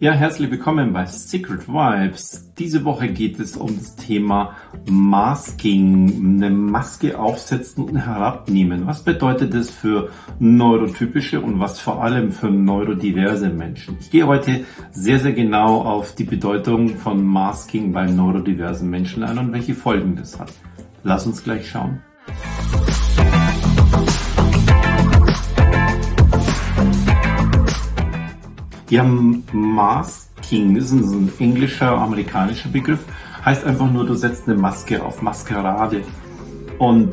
Ja, herzlich willkommen bei Secret Vibes. Diese Woche geht es um das Thema Masking, eine Maske aufsetzen und herabnehmen. Was bedeutet das für neurotypische und was vor allem für neurodiverse Menschen? Ich gehe heute sehr, sehr genau auf die Bedeutung von Masking bei neurodiversen Menschen ein und welche Folgen das hat. Lass uns gleich schauen. Ja, Masking ist ein englischer, amerikanischer Begriff. Heißt einfach nur, du setzt eine Maske auf, Maskerade. Und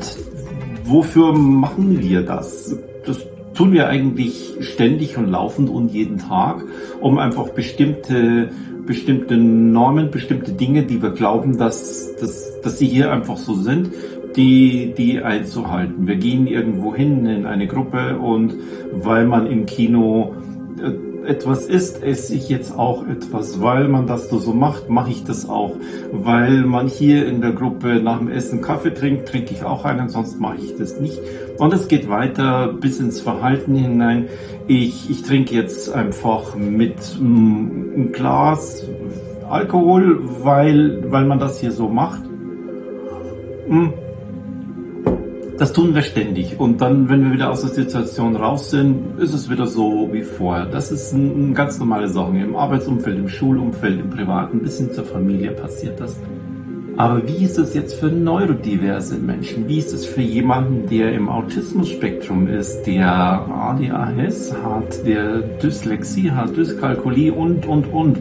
wofür machen wir das? Das tun wir eigentlich ständig und laufend und jeden Tag, um einfach bestimmte, bestimmte Normen, bestimmte Dinge, die wir glauben, dass, dass, dass sie hier einfach so sind, die, die einzuhalten. Wir gehen irgendwo hin in eine Gruppe und weil man im Kino äh, etwas ist, esse ich jetzt auch etwas. Weil man das so macht, mache ich das auch. Weil man hier in der Gruppe nach dem Essen Kaffee trinkt, trinke ich auch einen, sonst mache ich das nicht. Und es geht weiter bis ins Verhalten hinein. Ich, ich trinke jetzt einfach mit mm, einem Glas Alkohol, weil, weil man das hier so macht. Mm das tun wir ständig. Und dann, wenn wir wieder aus der Situation raus sind, ist es wieder so wie vorher. Das ist ein, ein ganz normale Sache. Im Arbeitsumfeld, im Schulumfeld, im Privaten, bis hin zur Familie passiert das. Aber wie ist es jetzt für neurodiverse Menschen? Wie ist es für jemanden, der im Autismusspektrum ist, der ADHS hat, der Dyslexie hat, Dyskalkulie und, und, und?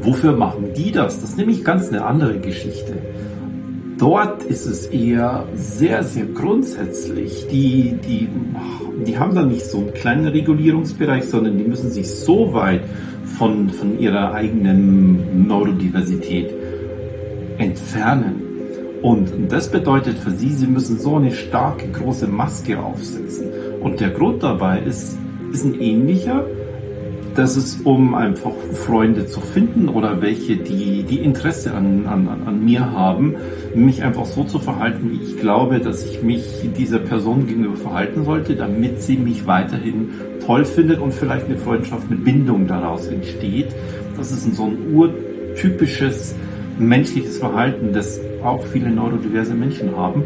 Wofür machen die das? Das ist nämlich ganz eine andere Geschichte. Dort ist es eher sehr, sehr grundsätzlich. Die, die, die haben da nicht so einen kleinen Regulierungsbereich, sondern die müssen sich so weit von, von ihrer eigenen Neurodiversität entfernen. Und das bedeutet für sie, sie müssen so eine starke, große Maske aufsetzen. Und der Grund dabei ist, ist ein ähnlicher, das ist, um einfach Freunde zu finden oder welche, die, die Interesse an, an, an mir haben, mich einfach so zu verhalten, wie ich glaube, dass ich mich dieser Person gegenüber verhalten sollte, damit sie mich weiterhin toll findet und vielleicht eine Freundschaft mit Bindung daraus entsteht. Das ist so ein urtypisches menschliches Verhalten, das auch viele neurodiverse Menschen haben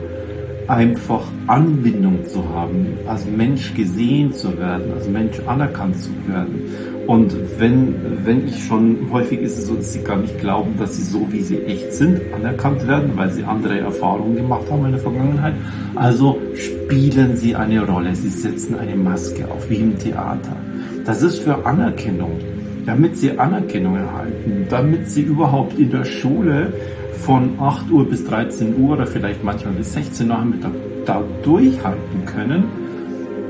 einfach Anbindung zu haben, als Mensch gesehen zu werden, als Mensch anerkannt zu werden. Und wenn, wenn ich schon, häufig ist es so, dass sie gar nicht glauben, dass sie so, wie sie echt sind, anerkannt werden, weil sie andere Erfahrungen gemacht haben in der Vergangenheit. Also spielen sie eine Rolle, sie setzen eine Maske auf, wie im Theater. Das ist für Anerkennung, damit sie Anerkennung erhalten, damit sie überhaupt in der Schule von 8 Uhr bis 13 Uhr oder vielleicht manchmal bis 16 Uhr Nachmittag da durchhalten können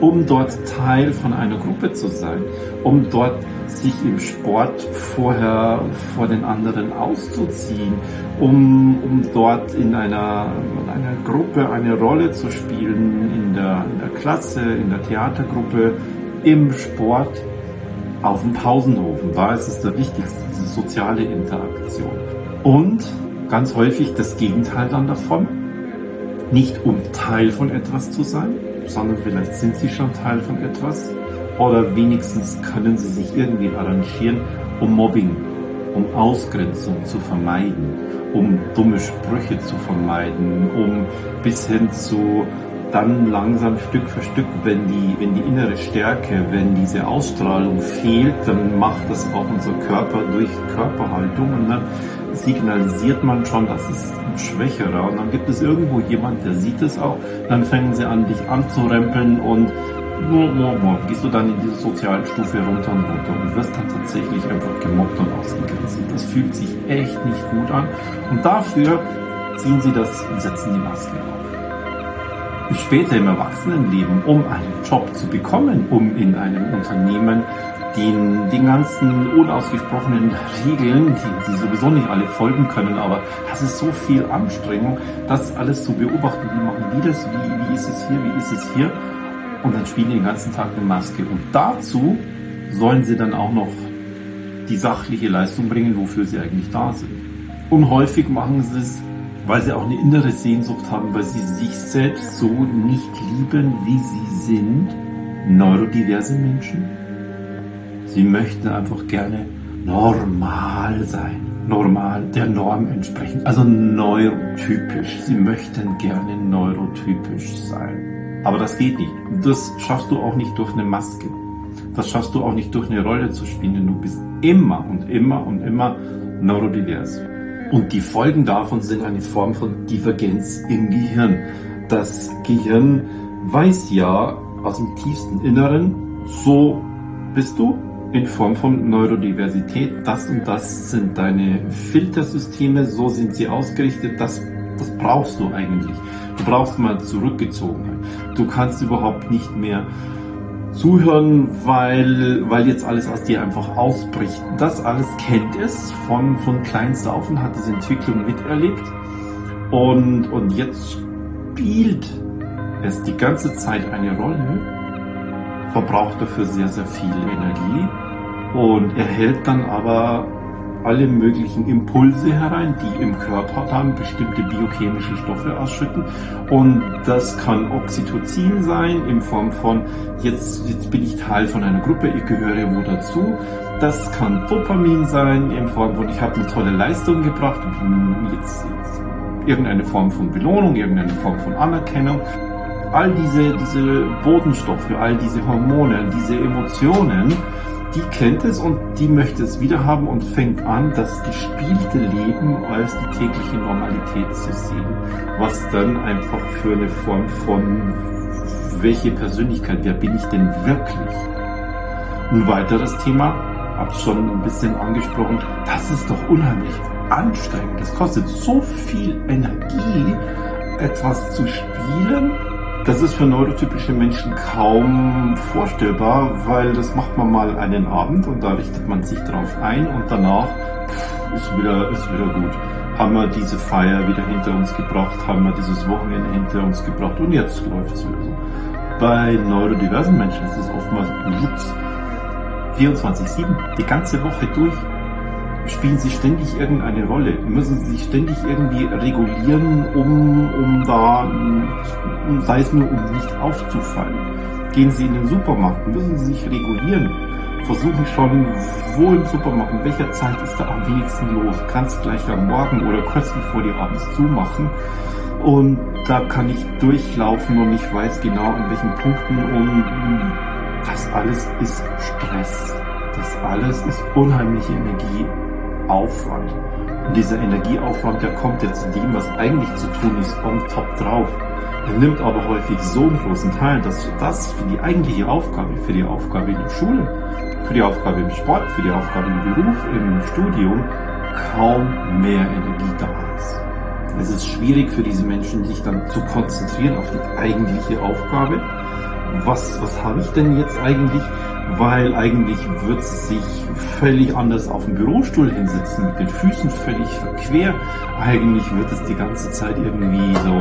um dort Teil von einer Gruppe zu sein, um dort sich im Sport vorher vor den anderen auszuziehen, um, um dort in einer, in einer Gruppe eine Rolle zu spielen, in der, in der Klasse, in der Theatergruppe, im Sport, auf dem Pausenhof. Da ist es der wichtigste, diese soziale Interaktion. Und ganz häufig das Gegenteil dann davon, nicht um Teil von etwas zu sein, sondern vielleicht sind sie schon Teil von etwas oder wenigstens können sie sich irgendwie arrangieren, um Mobbing, um Ausgrenzung zu vermeiden, um dumme Sprüche zu vermeiden, um bis hin zu dann langsam Stück für Stück, wenn die, wenn die innere Stärke, wenn diese Ausstrahlung fehlt, dann macht das auch unser Körper durch Körperhaltung und dann signalisiert man schon, das ist ein Schwächerer und dann gibt es irgendwo jemand, der sieht es auch, dann fangen sie an, dich anzurempeln und gehst du dann in diese sozialen Stufe runter und runter und wirst dann tatsächlich einfach gemobbt und ausgegrenzt. Das fühlt sich echt nicht gut an und dafür ziehen sie das und setzen die Maske auf. Später im Erwachsenenleben, um einen Job zu bekommen, um in einem Unternehmen den, den ganzen unausgesprochenen Regeln, die sie sowieso nicht alle folgen können, aber das ist so viel Anstrengung, das alles zu beobachten, wie machen die das, wie, wie ist es hier, wie ist es hier? Und dann spielen die den ganzen Tag eine Maske. Und dazu sollen sie dann auch noch die sachliche Leistung bringen, wofür sie eigentlich da sind. Und häufig machen sie es, weil sie auch eine innere Sehnsucht haben, weil sie sich selbst so nicht lieben, wie sie sind, neurodiverse Menschen Sie möchten einfach gerne normal sein. Normal, der Norm entsprechen. Also neurotypisch. Sie möchten gerne neurotypisch sein. Aber das geht nicht. Das schaffst du auch nicht durch eine Maske. Das schaffst du auch nicht durch eine Rolle zu spielen. Du bist immer und immer und immer neurodivers. Und die Folgen davon sind eine Form von Divergenz im Gehirn. Das Gehirn weiß ja aus dem tiefsten Inneren, so bist du in Form von Neurodiversität. Das und das sind deine Filtersysteme, so sind sie ausgerichtet. Das, das brauchst du eigentlich. Du brauchst mal Zurückgezogenheit. Du kannst überhaupt nicht mehr zuhören, weil, weil jetzt alles aus dir einfach ausbricht. Das alles kennt es von, von kleinst auf und hat diese Entwicklung miterlebt. Und, und jetzt spielt es die ganze Zeit eine Rolle, verbraucht dafür sehr, sehr viel Energie und erhält dann aber alle möglichen Impulse herein, die im Körper dann bestimmte biochemische Stoffe ausschütten. Und das kann Oxytocin sein in Form von, jetzt, jetzt bin ich Teil von einer Gruppe, ich gehöre wo dazu. Das kann Dopamin sein in Form von, ich habe eine tolle Leistung gebracht, jetzt, jetzt irgendeine Form von Belohnung, irgendeine Form von Anerkennung. All diese, diese Bodenstoffe, all diese Hormone, diese Emotionen, die kennt es und die möchte es wieder haben und fängt an, das gespielte Leben als die tägliche Normalität zu sehen. Was dann einfach für eine Form von, welche Persönlichkeit, wer bin ich denn wirklich? Ein weiteres Thema, hab's schon ein bisschen angesprochen, das ist doch unheimlich anstrengend. Es kostet so viel Energie, etwas zu spielen das ist für neurotypische Menschen kaum vorstellbar, weil das macht man mal einen Abend und da richtet man sich drauf ein und danach ist wieder, ist wieder gut. Haben wir diese Feier wieder hinter uns gebracht, haben wir dieses Wochenende hinter uns gebracht und jetzt läuft es wieder so. Bei neurodiversen Menschen ist es oftmals 24-7, die ganze Woche durch spielen sie ständig irgendeine Rolle, müssen sie sich ständig irgendwie regulieren, um, um da, sei es nur, um nicht aufzufallen. Gehen sie in den Supermarkt, müssen sie sich regulieren, versuchen schon, wo im Supermarkt, in welcher Zeit ist da am wenigsten los, kannst gleich am Morgen oder kurz bevor die abends zumachen. Und da kann ich durchlaufen und ich weiß genau, in welchen Punkten und das alles ist Stress. Das alles ist unheimliche Energie Aufwand. Und dieser Energieaufwand, der kommt zu dem, was eigentlich zu tun ist, on top drauf. Er nimmt aber häufig so einen großen Teil, dass das für die eigentliche Aufgabe, für die Aufgabe in der Schule, für die Aufgabe im Sport, für die Aufgabe im Beruf, im Studium kaum mehr Energie da ist. Es ist schwierig für diese Menschen, sich dann zu konzentrieren auf die eigentliche Aufgabe. Was, was habe ich denn jetzt eigentlich? Weil eigentlich wird es sich völlig anders auf dem Bürostuhl hinsetzen, mit den Füßen völlig verquer. Eigentlich wird es die ganze Zeit irgendwie so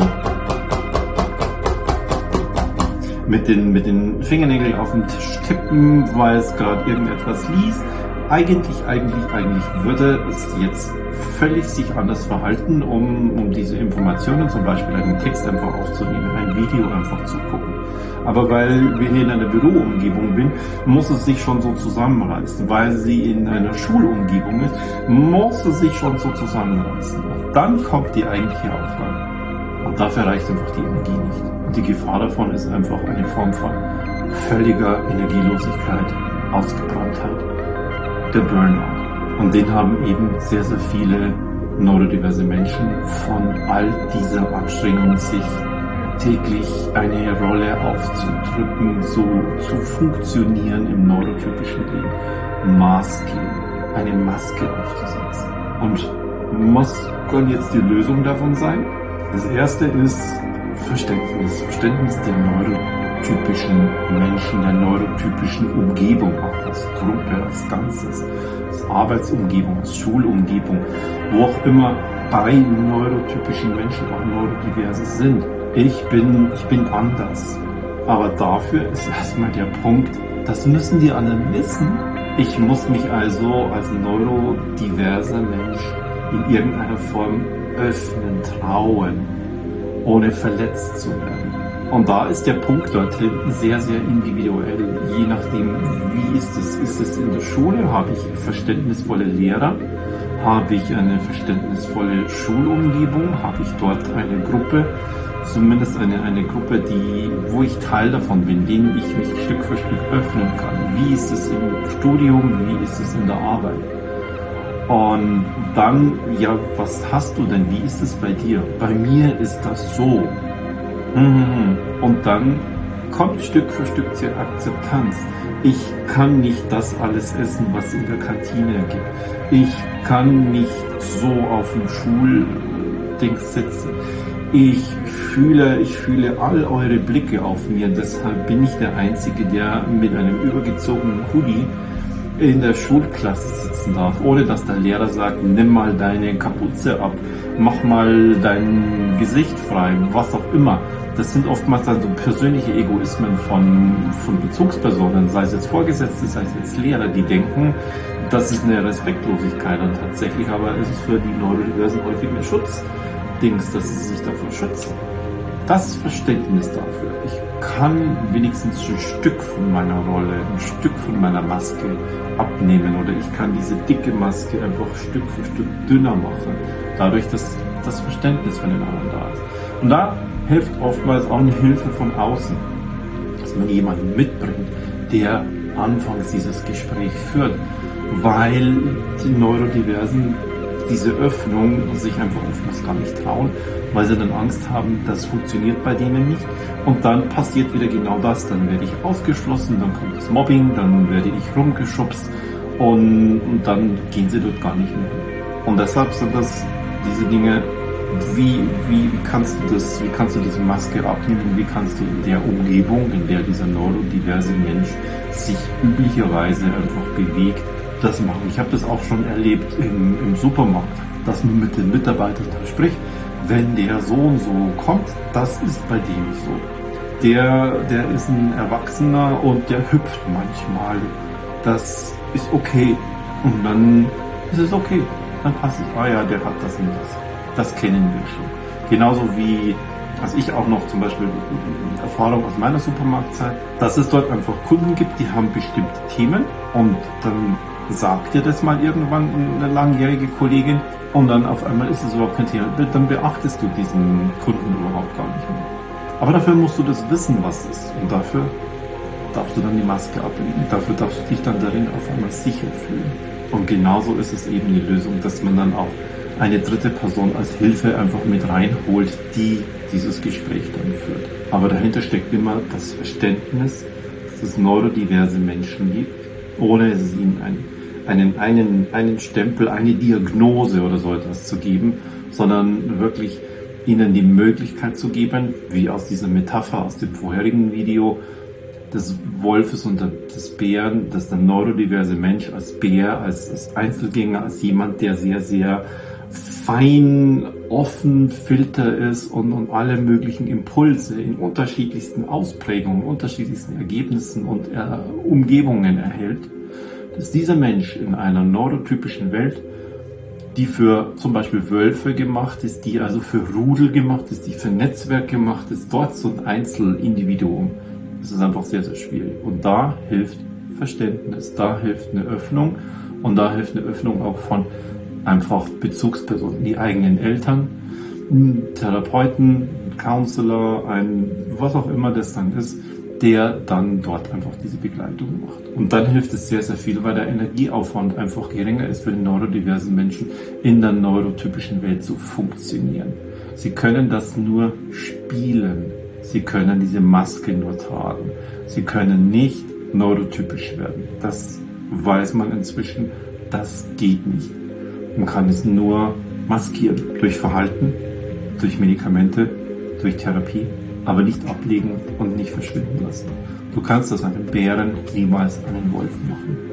mit den, mit den Fingernägeln auf dem Tisch tippen, weil es gerade irgendetwas liest. Eigentlich, eigentlich, eigentlich würde es jetzt völlig sich anders verhalten, um, um diese Informationen, zum Beispiel einen Text einfach aufzunehmen, ein Video einfach zu gucken. Aber weil wir hier in einer Büroumgebung sind, muss es sich schon so zusammenreißen. Weil sie in einer Schulumgebung ist, muss es sich schon so zusammenreißen. Und dann kommt die eigentliche Aufgabe. Und dafür reicht einfach die Energie nicht. Und die Gefahr davon ist einfach eine Form von völliger Energielosigkeit, Ausgebranntheit, der Burnout. Und den haben eben sehr, sehr viele neurodiverse Menschen von all dieser Anstrengung sich täglich eine Rolle aufzudrücken, so zu funktionieren im neurotypischen Leben. Masking, eine Maske aufzusetzen. Und was kann jetzt die Lösung davon sein? Das erste ist Verständnis. Verständnis der neurotypischen Menschen, der neurotypischen Umgebung, auch als Gruppe, als Ganzes, als Arbeitsumgebung, als Schulumgebung, wo auch immer bei neurotypischen Menschen auch Neurodiverses sind ich bin, ich bin anders. Aber dafür ist erstmal der Punkt, das müssen die anderen wissen. Ich muss mich also als neurodiverser Mensch in irgendeiner Form öffnen, trauen, ohne verletzt zu werden. Und da ist der Punkt dorthin sehr, sehr individuell, je nachdem, wie ist es. Ist es in der Schule? Habe ich verständnisvolle Lehrer? Habe ich eine verständnisvolle Schulumgebung? Habe ich dort eine Gruppe, zumindest eine, eine Gruppe, die, wo ich Teil davon bin, denen ich mich Stück für Stück öffnen kann? Wie ist es im Studium? Wie ist es in der Arbeit? Und dann, ja, was hast du denn? Wie ist es bei dir? Bei mir ist das so. Mhm. Und dann kommt Stück für Stück die Akzeptanz. Ich kann nicht das alles essen, was in der Kantine gibt. Ich kann nicht so auf dem Schulding sitzen. Ich fühle, ich fühle all eure Blicke auf mir. Deshalb bin ich der Einzige, der mit einem übergezogenen Hoodie in der Schulklasse sitzen darf, ohne dass der Lehrer sagt, nimm mal deine Kapuze ab, mach mal dein Gesicht frei, was auch immer. Das sind oftmals dann so persönliche Egoismen von, von Bezugspersonen, sei es jetzt Vorgesetzte, sei es jetzt Lehrer, die denken, das ist eine Respektlosigkeit und tatsächlich aber ist es für die Neurodiversen häufig ein Schutzdings, dass sie sich davor schützen. Das Verständnis dafür, ich kann wenigstens ein Stück von meiner Rolle, ein Stück von meiner Maske abnehmen oder ich kann diese dicke Maske einfach Stück für Stück dünner machen, dadurch, dass das Verständnis von den anderen da ist. Und da hilft oftmals auch eine Hilfe von außen, dass man jemanden mitbringt, der anfangs dieses Gespräch führt, weil die Neurodiversen diese Öffnung sich einfach oftmals gar nicht trauen, weil sie dann Angst haben, das funktioniert bei denen nicht. Und dann passiert wieder genau das. Dann werde ich ausgeschlossen, dann kommt das Mobbing, dann werde ich rumgeschubst und, und dann gehen sie dort gar nicht mehr. Und deshalb sind das diese Dinge, wie, wie kannst du das, wie kannst du diese Maske abnehmen, wie kannst du in der Umgebung, in der dieser neurodiverse Mensch sich üblicherweise einfach bewegt, das machen. Ich habe das auch schon erlebt im, im Supermarkt, dass man mit den Mitarbeitern spricht, wenn der so und so kommt, das ist bei dem so. Der, der ist ein Erwachsener und der hüpft manchmal. Das ist okay. Und dann ist es okay. Dann passt es. Ah ja, der hat das und das. Das kennen wir schon. Genauso wie, was ich auch noch zum Beispiel Erfahrung aus meiner Supermarktzeit, dass es dort einfach Kunden gibt, die haben bestimmte Themen und dann sagt dir das mal irgendwann eine langjährige Kollegin und dann auf einmal ist es überhaupt kein Thema. Dann beachtest du diesen Kunden überhaupt gar nicht mehr. Aber dafür musst du das wissen, was ist. Und dafür darfst du dann die Maske ablegen. Dafür darfst du dich dann darin auf einmal sicher fühlen. Und genauso ist es eben die Lösung, dass man dann auch eine dritte Person als Hilfe einfach mit reinholt, die dieses Gespräch dann führt. Aber dahinter steckt immer das Verständnis, dass es neurodiverse Menschen gibt, ohne es ihnen ein einen, einen, einen Stempel, eine Diagnose oder so etwas zu geben, sondern wirklich ihnen die Möglichkeit zu geben, wie aus dieser Metapher aus dem vorherigen Video, des Wolfes und des Bären, dass der neurodiverse Mensch als Bär, als, als Einzelgänger, als jemand, der sehr, sehr fein, offen, filter ist und, und alle möglichen Impulse in unterschiedlichsten Ausprägungen, unterschiedlichsten Ergebnissen und äh, Umgebungen erhält dass dieser Mensch in einer neurotypischen Welt, die für zum Beispiel Wölfe gemacht ist, die also für Rudel gemacht ist, die für Netzwerk gemacht ist, dort so ein Einzelindividuum, ist einfach sehr, sehr schwierig. Und da hilft Verständnis, da hilft eine Öffnung und da hilft eine Öffnung auch von einfach Bezugspersonen, die eigenen Eltern, Therapeuten, Counselor, ein was auch immer das dann ist, der dann dort einfach diese Begleitung macht. Und dann hilft es sehr, sehr viel, weil der Energieaufwand einfach geringer ist für die neurodiversen Menschen, in der neurotypischen Welt zu funktionieren. Sie können das nur spielen. Sie können diese Maske nur tragen. Sie können nicht neurotypisch werden. Das weiß man inzwischen. Das geht nicht. Man kann es nur maskieren. Durch Verhalten, durch Medikamente, durch Therapie aber nicht ablegen und nicht verschwinden lassen. Du kannst aus einem Bären niemals einen Wolf machen.